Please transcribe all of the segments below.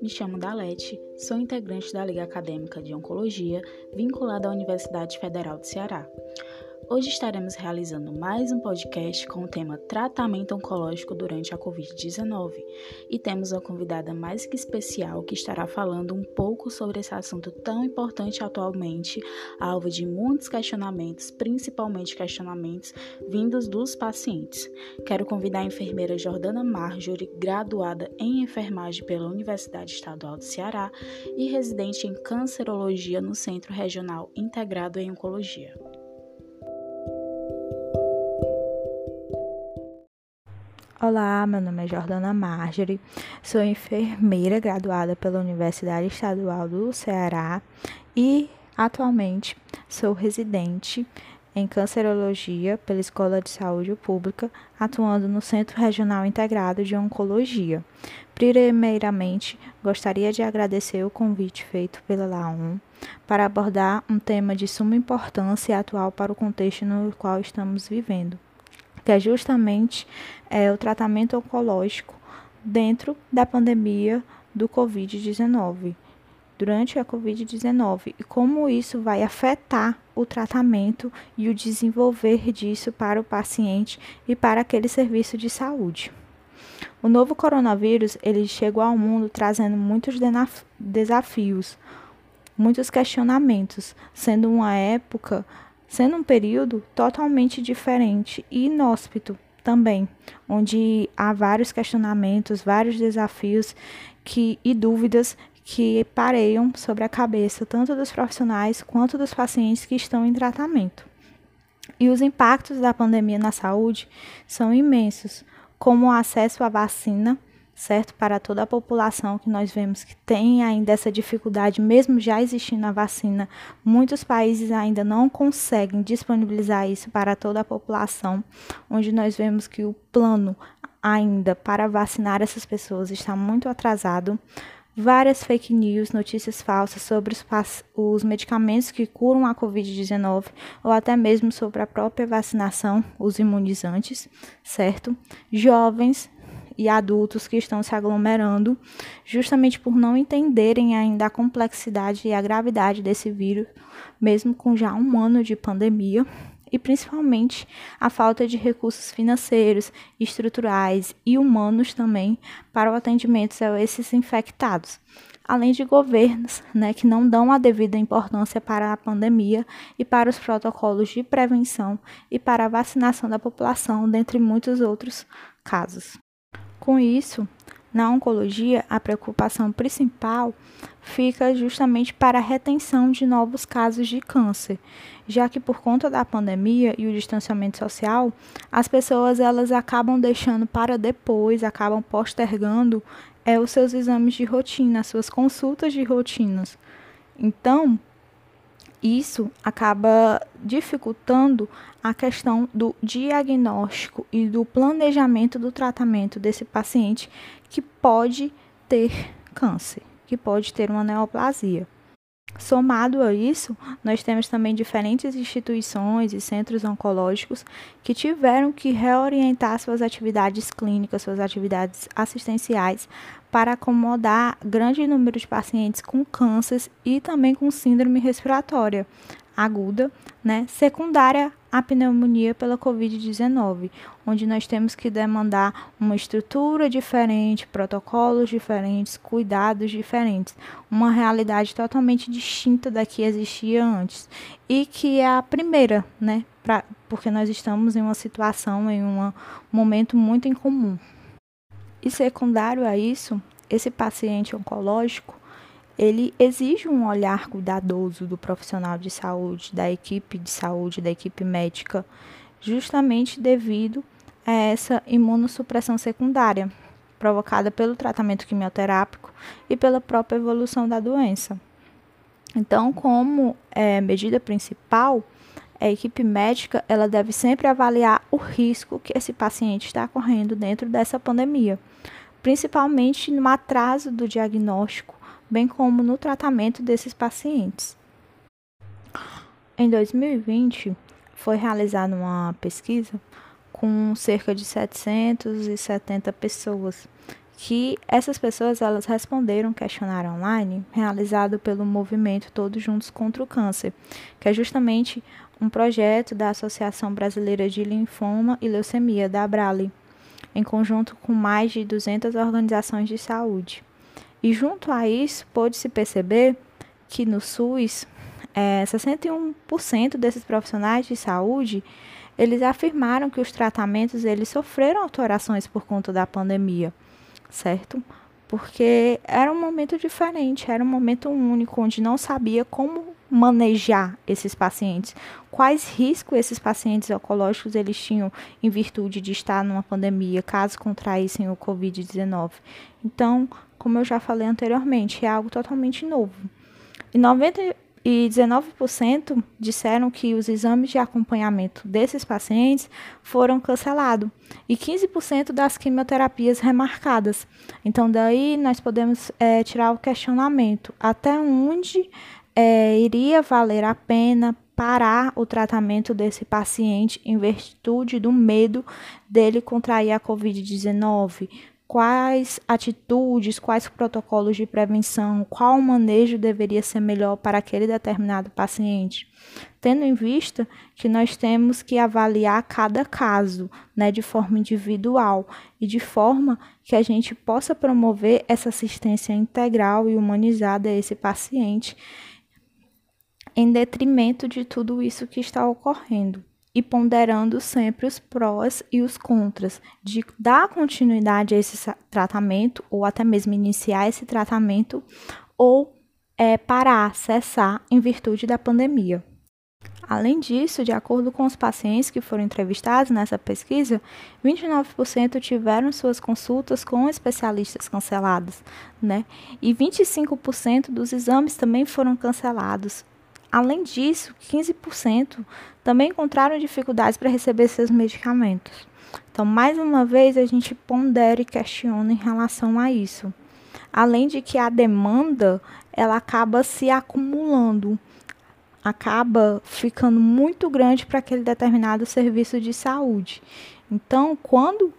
me chamo Dalete, sou integrante da Liga Acadêmica de Oncologia, vinculada à Universidade Federal do Ceará. Hoje estaremos realizando mais um podcast com o tema Tratamento Oncológico durante a Covid-19 e temos uma convidada mais que especial que estará falando um pouco sobre esse assunto tão importante atualmente, alvo de muitos questionamentos, principalmente questionamentos vindos dos pacientes. Quero convidar a enfermeira Jordana Marjorie, graduada em enfermagem pela Universidade Estadual do Ceará e residente em cancerologia no Centro Regional Integrado em Oncologia. Olá, meu nome é Jordana Marjorie, sou enfermeira graduada pela Universidade Estadual do Ceará e atualmente sou residente em cancerologia pela Escola de Saúde Pública, atuando no Centro Regional Integrado de Oncologia. Primeiramente, gostaria de agradecer o convite feito pela LAUM para abordar um tema de suma importância e atual para o contexto no qual estamos vivendo que é justamente é, o tratamento oncológico dentro da pandemia do Covid-19, durante a Covid-19, e como isso vai afetar o tratamento e o desenvolver disso para o paciente e para aquele serviço de saúde. O novo coronavírus ele chegou ao mundo trazendo muitos desafios, muitos questionamentos, sendo uma época sendo um período totalmente diferente e inóspito também, onde há vários questionamentos, vários desafios que, e dúvidas que pareiam sobre a cabeça tanto dos profissionais quanto dos pacientes que estão em tratamento. E os impactos da pandemia na saúde são imensos, como o acesso à vacina certo? Para toda a população que nós vemos que tem ainda essa dificuldade, mesmo já existindo a vacina, muitos países ainda não conseguem disponibilizar isso para toda a população, onde nós vemos que o plano ainda para vacinar essas pessoas está muito atrasado. Várias fake news, notícias falsas sobre os, os medicamentos que curam a Covid-19 ou até mesmo sobre a própria vacinação, os imunizantes, certo? Jovens e adultos que estão se aglomerando, justamente por não entenderem ainda a complexidade e a gravidade desse vírus, mesmo com já um ano de pandemia, e principalmente a falta de recursos financeiros, estruturais e humanos também para o atendimento a esses infectados. Além de governos né, que não dão a devida importância para a pandemia e para os protocolos de prevenção e para a vacinação da população, dentre muitos outros casos. Com isso, na oncologia, a preocupação principal fica justamente para a retenção de novos casos de câncer, já que por conta da pandemia e o distanciamento social, as pessoas elas acabam deixando para depois, acabam postergando é, os seus exames de rotina, as suas consultas de rotinas. Então, isso acaba dificultando a questão do diagnóstico e do planejamento do tratamento desse paciente que pode ter câncer, que pode ter uma neoplasia. Somado a isso, nós temos também diferentes instituições e centros oncológicos que tiveram que reorientar suas atividades clínicas, suas atividades assistenciais para acomodar grande número de pacientes com câncer e também com síndrome respiratória aguda, né, secundária à pneumonia pela COVID-19, onde nós temos que demandar uma estrutura diferente, protocolos diferentes, cuidados diferentes, uma realidade totalmente distinta da que existia antes e que é a primeira, né, pra, porque nós estamos em uma situação, em um momento muito incomum. E secundário a isso, esse paciente oncológico, ele exige um olhar cuidadoso do profissional de saúde, da equipe de saúde, da equipe médica, justamente devido a essa imunossupressão secundária provocada pelo tratamento quimioterápico e pela própria evolução da doença. Então, como é, medida principal, a equipe médica ela deve sempre avaliar o risco que esse paciente está correndo dentro dessa pandemia principalmente no atraso do diagnóstico, bem como no tratamento desses pacientes. Em 2020, foi realizada uma pesquisa com cerca de 770 pessoas que essas pessoas elas responderam um questionário online realizado pelo movimento Todos Juntos contra o Câncer, que é justamente um projeto da Associação Brasileira de Linfoma e Leucemia, da Abrali, em conjunto com mais de 200 organizações de saúde. E junto a isso, pôde-se perceber que no SUS, é, 61% desses profissionais de saúde, eles afirmaram que os tratamentos eles sofreram alterações por conta da pandemia, certo? Porque era um momento diferente, era um momento único, onde não sabia como manejar esses pacientes, quais riscos esses pacientes oncológicos eles tinham em virtude de estar numa pandemia, caso contraíssem o COVID-19. Então, como eu já falei anteriormente, é algo totalmente novo. E 90 e 19% disseram que os exames de acompanhamento desses pacientes foram cancelados e 15% das quimioterapias remarcadas. Então, daí nós podemos é, tirar o questionamento: até onde é, iria valer a pena parar o tratamento desse paciente em virtude do medo dele contrair a Covid-19? Quais atitudes, quais protocolos de prevenção, qual manejo deveria ser melhor para aquele determinado paciente, tendo em vista que nós temos que avaliar cada caso, né, de forma individual e de forma que a gente possa promover essa assistência integral e humanizada a esse paciente, em detrimento de tudo isso que está ocorrendo e ponderando sempre os prós e os contras de dar continuidade a esse tratamento ou até mesmo iniciar esse tratamento ou é, parar, cessar em virtude da pandemia. Além disso, de acordo com os pacientes que foram entrevistados nessa pesquisa, 29% tiveram suas consultas com especialistas canceladas, né? E 25% dos exames também foram cancelados, Além disso, 15% também encontraram dificuldades para receber seus medicamentos. Então, mais uma vez, a gente pondera e questiona em relação a isso. Além de que a demanda, ela acaba se acumulando, acaba ficando muito grande para aquele determinado serviço de saúde. Então, quando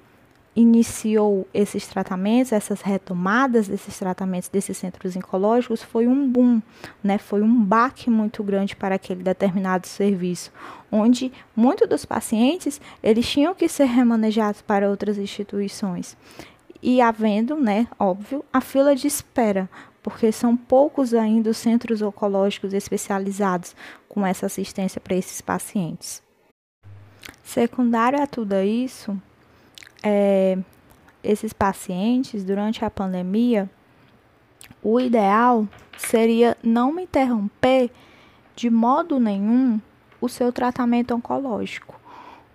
iniciou esses tratamentos, essas retomadas desses tratamentos desses centros oncológicos foi um boom, né? Foi um baque muito grande para aquele determinado serviço, onde muitos dos pacientes eles tinham que ser remanejados para outras instituições. E havendo, né, óbvio, a fila de espera, porque são poucos ainda os centros oncológicos especializados com essa assistência para esses pacientes. Secundário a tudo isso, é, esses pacientes durante a pandemia, o ideal seria não interromper de modo nenhum o seu tratamento oncológico,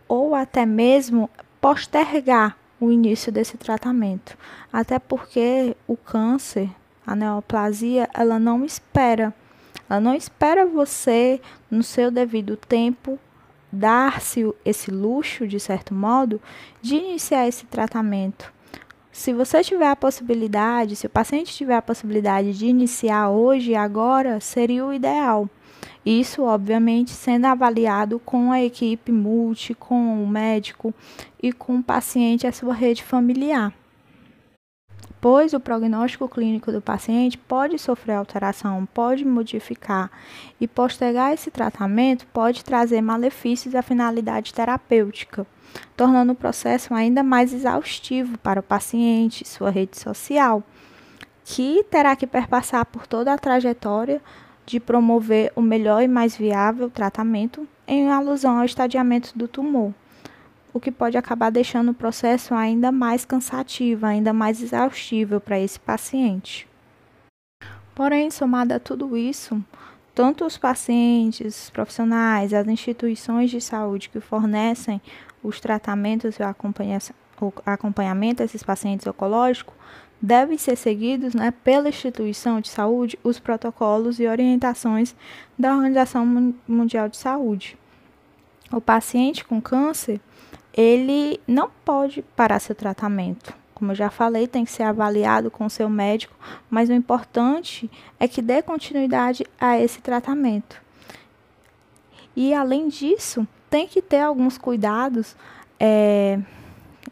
ou até mesmo postergar o início desse tratamento, até porque o câncer, a neoplasia, ela não espera, ela não espera você no seu devido tempo dar-se esse luxo, de certo modo, de iniciar esse tratamento. Se você tiver a possibilidade, se o paciente tiver a possibilidade de iniciar hoje e agora, seria o ideal. Isso, obviamente, sendo avaliado com a equipe multi, com o médico e com o paciente e a sua rede familiar pois o prognóstico clínico do paciente pode sofrer alteração, pode modificar e postergar esse tratamento pode trazer malefícios à finalidade terapêutica, tornando o processo ainda mais exaustivo para o paciente, sua rede social, que terá que perpassar por toda a trajetória de promover o melhor e mais viável tratamento em alusão ao estadiamento do tumor o que pode acabar deixando o processo ainda mais cansativo, ainda mais exaustivo para esse paciente. Porém, somado a tudo isso, tanto os pacientes, os profissionais, as instituições de saúde que fornecem os tratamentos e o acompanhamento desses pacientes oncológicos devem ser seguidos né, pela instituição de saúde os protocolos e orientações da Organização Mundial de Saúde. O paciente com câncer ele não pode parar seu tratamento. Como eu já falei, tem que ser avaliado com seu médico, mas o importante é que dê continuidade a esse tratamento. E além disso, tem que ter alguns cuidados é,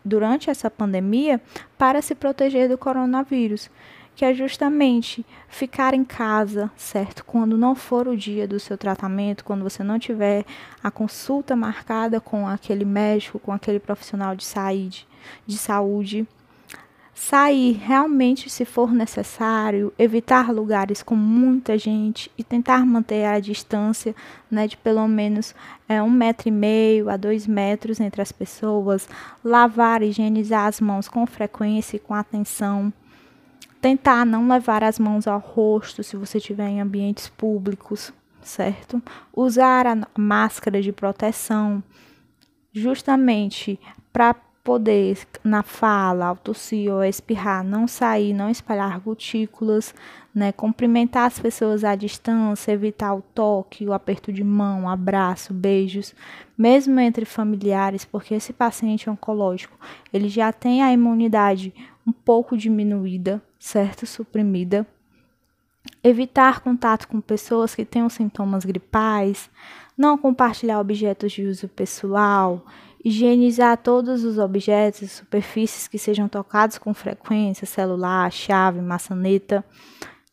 durante essa pandemia para se proteger do coronavírus, que é justamente ficar em casa, certo? Quando não for o dia do seu tratamento, quando você não tiver a consulta marcada com aquele médico, com aquele profissional de saúde, de saúde sair realmente se for necessário, evitar lugares com muita gente e tentar manter a distância né, de pelo menos é, um metro e meio a dois metros entre as pessoas, lavar e higienizar as mãos com frequência e com atenção. Tentar não levar as mãos ao rosto se você estiver em ambientes públicos, certo? Usar a máscara de proteção, justamente para poder, na fala, ao tossir ou espirrar, não sair, não espalhar gotículas, né? Cumprimentar as pessoas à distância, evitar o toque, o aperto de mão, abraço, beijos, mesmo entre familiares, porque esse paciente oncológico, ele já tem a imunidade um pouco diminuída, certo? Suprimida. Evitar contato com pessoas que tenham sintomas gripais, não compartilhar objetos de uso pessoal, higienizar todos os objetos e superfícies que sejam tocados com frequência, celular, chave, maçaneta.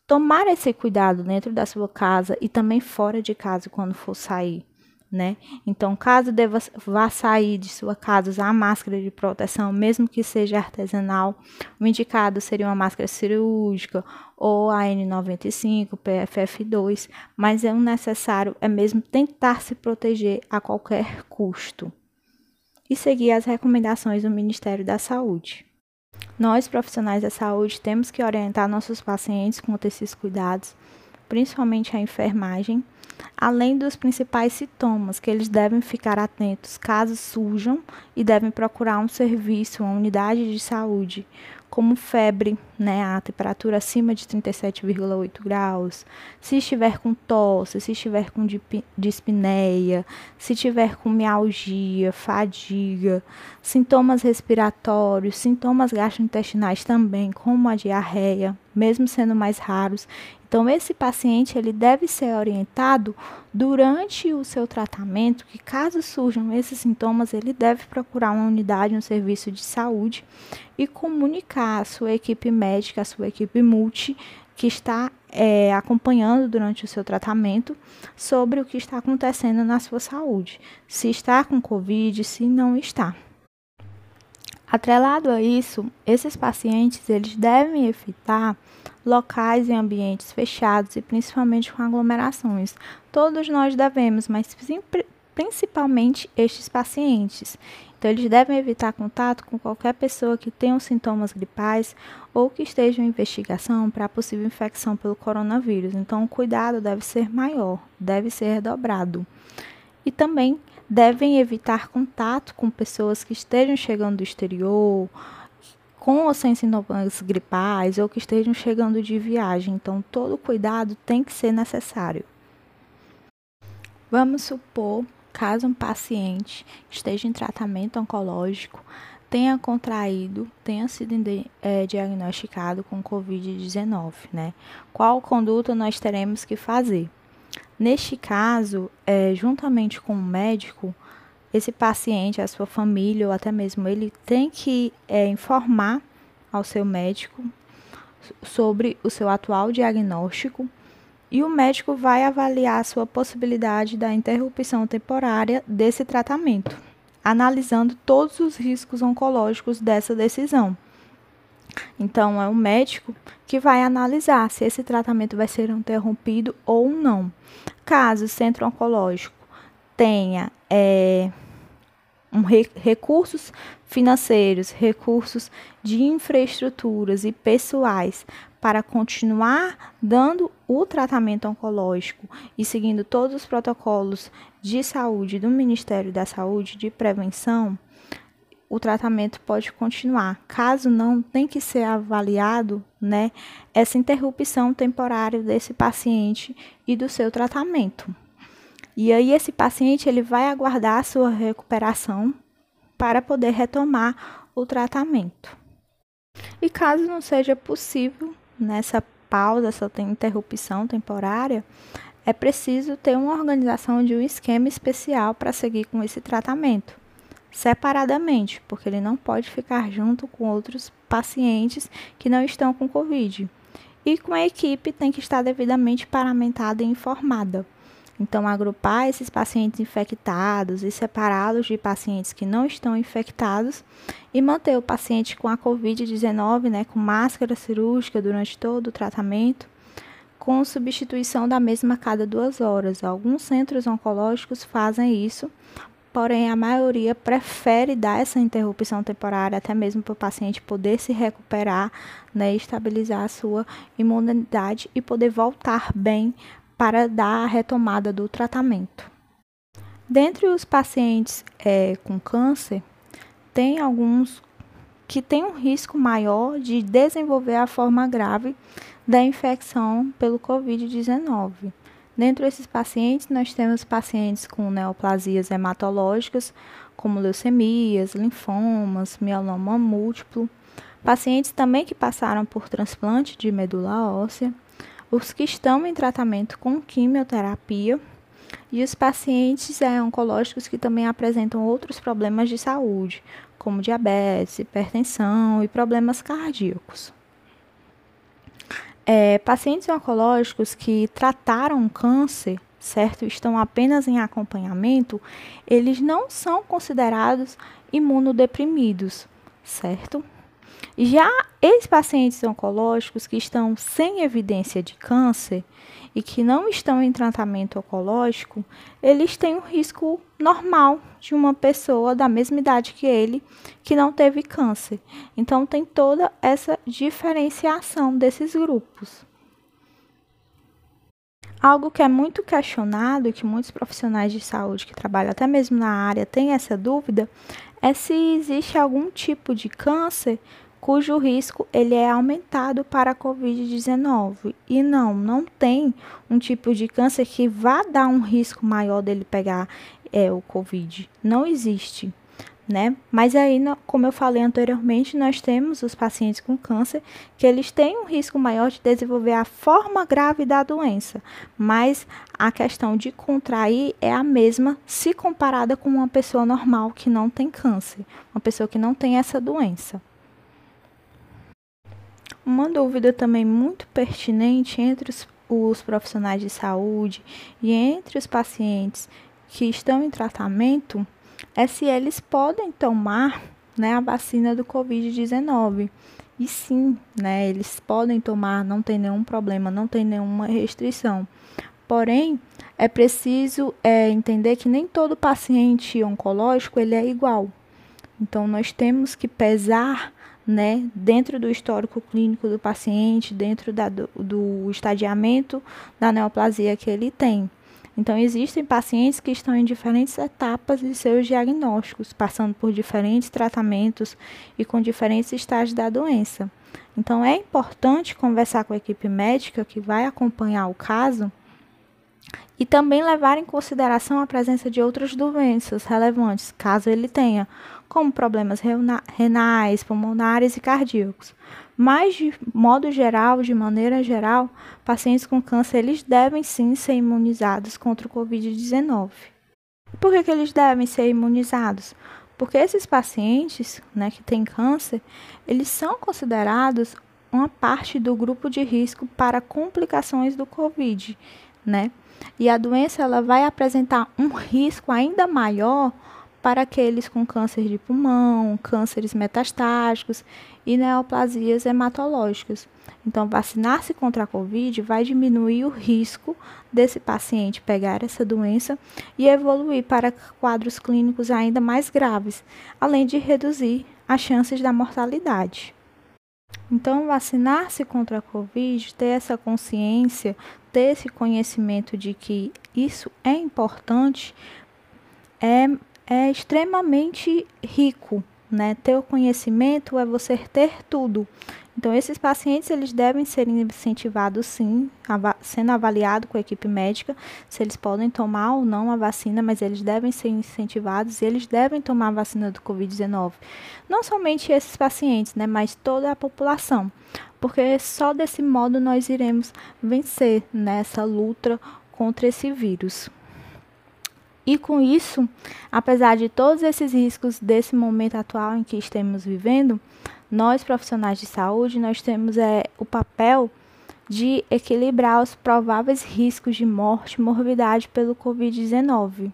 Tomar esse cuidado dentro da sua casa e também fora de casa quando for sair. Né? Então, caso deva, vá sair de sua casa, usar a máscara de proteção, mesmo que seja artesanal, o indicado seria uma máscara cirúrgica ou a N95, PFF2, mas é um necessário é mesmo tentar se proteger a qualquer custo e seguir as recomendações do Ministério da Saúde. Nós, profissionais da saúde, temos que orientar nossos pacientes a esses cuidados, principalmente a enfermagem, além dos principais sintomas que eles devem ficar atentos caso surjam e devem procurar um serviço, uma unidade de saúde, como febre, né, a temperatura acima de 37,8 graus, se estiver com tosse, se estiver com dispneia, se estiver com mialgia, fadiga, sintomas respiratórios, sintomas gastrointestinais também, como a diarreia, mesmo sendo mais raros. Então esse paciente ele deve ser orientado durante o seu tratamento que caso surjam esses sintomas, ele deve procurar uma unidade, um serviço de saúde e comunicar à sua equipe médica, à sua equipe multi que está é, acompanhando durante o seu tratamento sobre o que está acontecendo na sua saúde, se está com Covid, se não está. Atrelado a isso, esses pacientes eles devem evitar locais em ambientes fechados e principalmente com aglomerações. Todos nós devemos, mas principalmente estes pacientes. Então, eles devem evitar contato com qualquer pessoa que tenha sintomas gripais ou que esteja em investigação para possível infecção pelo coronavírus. Então, o cuidado deve ser maior, deve ser dobrado. E também devem evitar contato com pessoas que estejam chegando do exterior, com ou sem sintomas gripais ou que estejam chegando de viagem. Então, todo cuidado tem que ser necessário. Vamos supor, caso um paciente esteja em tratamento oncológico, tenha contraído, tenha sido é, diagnosticado com Covid-19, né? Qual conduta nós teremos que fazer? Neste caso, é, juntamente com o médico, esse paciente, a sua família ou até mesmo ele tem que é, informar ao seu médico sobre o seu atual diagnóstico e o médico vai avaliar a sua possibilidade da interrupção temporária desse tratamento, analisando todos os riscos oncológicos dessa decisão. Então, é o médico que vai analisar se esse tratamento vai ser interrompido ou não. Caso o centro oncológico tenha é, um re recursos financeiros, recursos de infraestruturas e pessoais para continuar dando o tratamento oncológico e seguindo todos os protocolos de saúde do Ministério da Saúde de prevenção, o tratamento pode continuar. Caso não, tem que ser avaliado, né, essa interrupção temporária desse paciente e do seu tratamento. E aí esse paciente ele vai aguardar a sua recuperação para poder retomar o tratamento. E caso não seja possível nessa pausa, essa interrupção temporária, é preciso ter uma organização de um esquema especial para seguir com esse tratamento separadamente, porque ele não pode ficar junto com outros pacientes que não estão com Covid. E com a equipe tem que estar devidamente paramentada e informada. Então, agrupar esses pacientes infectados e separá-los de pacientes que não estão infectados e manter o paciente com a Covid-19, né, com máscara cirúrgica durante todo o tratamento, com substituição da mesma a cada duas horas. Alguns centros oncológicos fazem isso, porém a maioria prefere dar essa interrupção temporária até mesmo para o paciente poder se recuperar, né, estabilizar a sua imunidade e poder voltar bem para dar a retomada do tratamento. Dentre os pacientes é, com câncer, tem alguns que têm um risco maior de desenvolver a forma grave da infecção pelo Covid-19. Dentre esses pacientes, nós temos pacientes com neoplasias hematológicas, como leucemias, linfomas, mieloma múltiplo, pacientes também que passaram por transplante de medula óssea, os que estão em tratamento com quimioterapia e os pacientes é, oncológicos que também apresentam outros problemas de saúde, como diabetes, hipertensão e problemas cardíacos. É, pacientes oncológicos que trataram câncer, certo, estão apenas em acompanhamento, eles não são considerados imunodeprimidos, certo? Já ex-pacientes oncológicos que estão sem evidência de câncer e que não estão em tratamento oncológico, eles têm um risco normal de uma pessoa da mesma idade que ele que não teve câncer. Então tem toda essa diferenciação desses grupos. Algo que é muito questionado e que muitos profissionais de saúde que trabalham até mesmo na área têm essa dúvida é se existe algum tipo de câncer cujo risco ele é aumentado para a COVID-19. E não, não tem um tipo de câncer que vá dar um risco maior dele pegar é, o COVID. Não existe. Né? Mas aí, como eu falei anteriormente, nós temos os pacientes com câncer que eles têm um risco maior de desenvolver a forma grave da doença, mas a questão de contrair é a mesma se comparada com uma pessoa normal que não tem câncer, uma pessoa que não tem essa doença. Uma dúvida também muito pertinente entre os, os profissionais de saúde e entre os pacientes que estão em tratamento é se eles podem tomar né, a vacina do Covid-19. E sim, né, eles podem tomar, não tem nenhum problema, não tem nenhuma restrição. Porém, é preciso é, entender que nem todo paciente oncológico ele é igual. Então, nós temos que pesar né, dentro do histórico clínico do paciente, dentro da, do, do estadiamento da neoplasia que ele tem. Então, existem pacientes que estão em diferentes etapas de seus diagnósticos, passando por diferentes tratamentos e com diferentes estágios da doença. Então, é importante conversar com a equipe médica que vai acompanhar o caso e também levar em consideração a presença de outras doenças relevantes, caso ele tenha, como problemas renais, pulmonares e cardíacos. Mas, de modo geral, de maneira geral, pacientes com câncer eles devem sim ser imunizados contra o Covid-19. Por que, que eles devem ser imunizados? Porque esses pacientes né, que têm câncer, eles são considerados uma parte do grupo de risco para complicações do Covid, né? E a doença ela vai apresentar um risco ainda maior para aqueles com câncer de pulmão, cânceres metastáticos e neoplasias hematológicas. Então, vacinar-se contra a Covid vai diminuir o risco desse paciente pegar essa doença e evoluir para quadros clínicos ainda mais graves, além de reduzir as chances da mortalidade. Então, vacinar-se contra a Covid, ter essa consciência, ter esse conhecimento de que isso é importante, é, é extremamente rico, né? Ter o conhecimento é você ter tudo. Então, esses pacientes eles devem ser incentivados sim, sendo avaliado com a equipe médica, se eles podem tomar ou não a vacina, mas eles devem ser incentivados e eles devem tomar a vacina do Covid-19. Não somente esses pacientes, né, mas toda a população, porque só desse modo nós iremos vencer nessa luta contra esse vírus. E com isso, apesar de todos esses riscos desse momento atual em que estamos vivendo, nós profissionais de saúde, nós temos é, o papel de equilibrar os prováveis riscos de morte e morbidade pelo Covid-19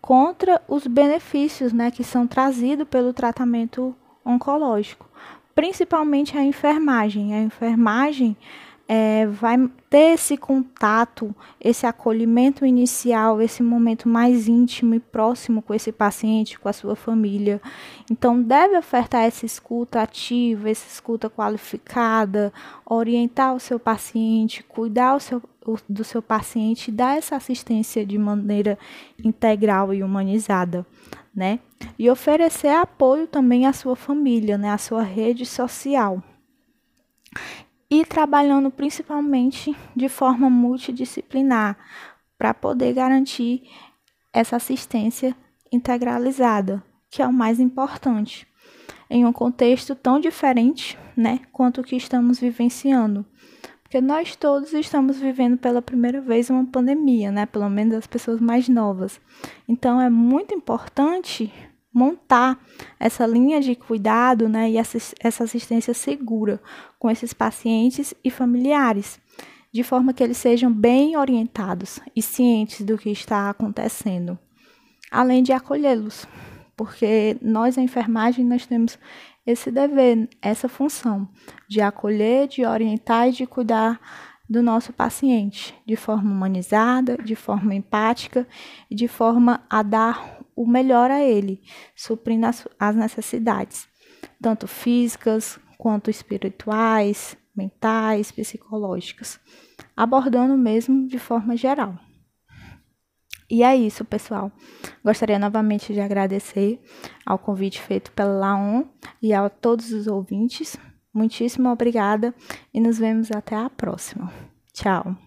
contra os benefícios né, que são trazidos pelo tratamento oncológico, principalmente a enfermagem. A enfermagem é, vai ter esse contato, esse acolhimento inicial, esse momento mais íntimo e próximo com esse paciente, com a sua família. Então, deve ofertar essa escuta ativa, essa escuta qualificada, orientar o seu paciente, cuidar seu, do seu paciente, dar essa assistência de maneira integral e humanizada, né? E oferecer apoio também à sua família, né? À sua rede social e trabalhando principalmente de forma multidisciplinar para poder garantir essa assistência integralizada, que é o mais importante, em um contexto tão diferente, né, quanto o que estamos vivenciando. Porque nós todos estamos vivendo pela primeira vez uma pandemia, né? Pelo menos as pessoas mais novas. Então é muito importante montar essa linha de cuidado né, e essa assistência segura com esses pacientes e familiares, de forma que eles sejam bem orientados e cientes do que está acontecendo, além de acolhê-los, porque nós, a enfermagem, nós temos esse dever, essa função de acolher, de orientar e de cuidar do nosso paciente de forma humanizada, de forma empática e de forma a dar o melhor a ele, suprindo as, as necessidades, tanto físicas quanto espirituais, mentais, psicológicas, abordando mesmo de forma geral. E é isso, pessoal. Gostaria novamente de agradecer ao convite feito pela Laon e a todos os ouvintes. Muitíssimo obrigada e nos vemos até a próxima. Tchau.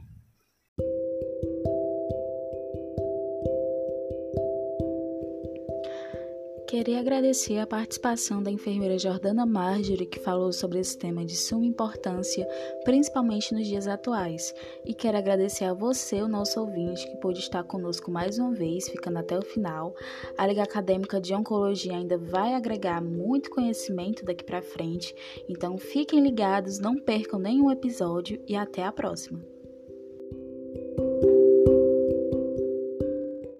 Queria agradecer a participação da enfermeira Jordana Marjorie, que falou sobre esse tema de suma importância, principalmente nos dias atuais. E quero agradecer a você, o nosso ouvinte, que pôde estar conosco mais uma vez, ficando até o final. A Liga Acadêmica de Oncologia ainda vai agregar muito conhecimento daqui para frente, então fiquem ligados, não percam nenhum episódio e até a próxima.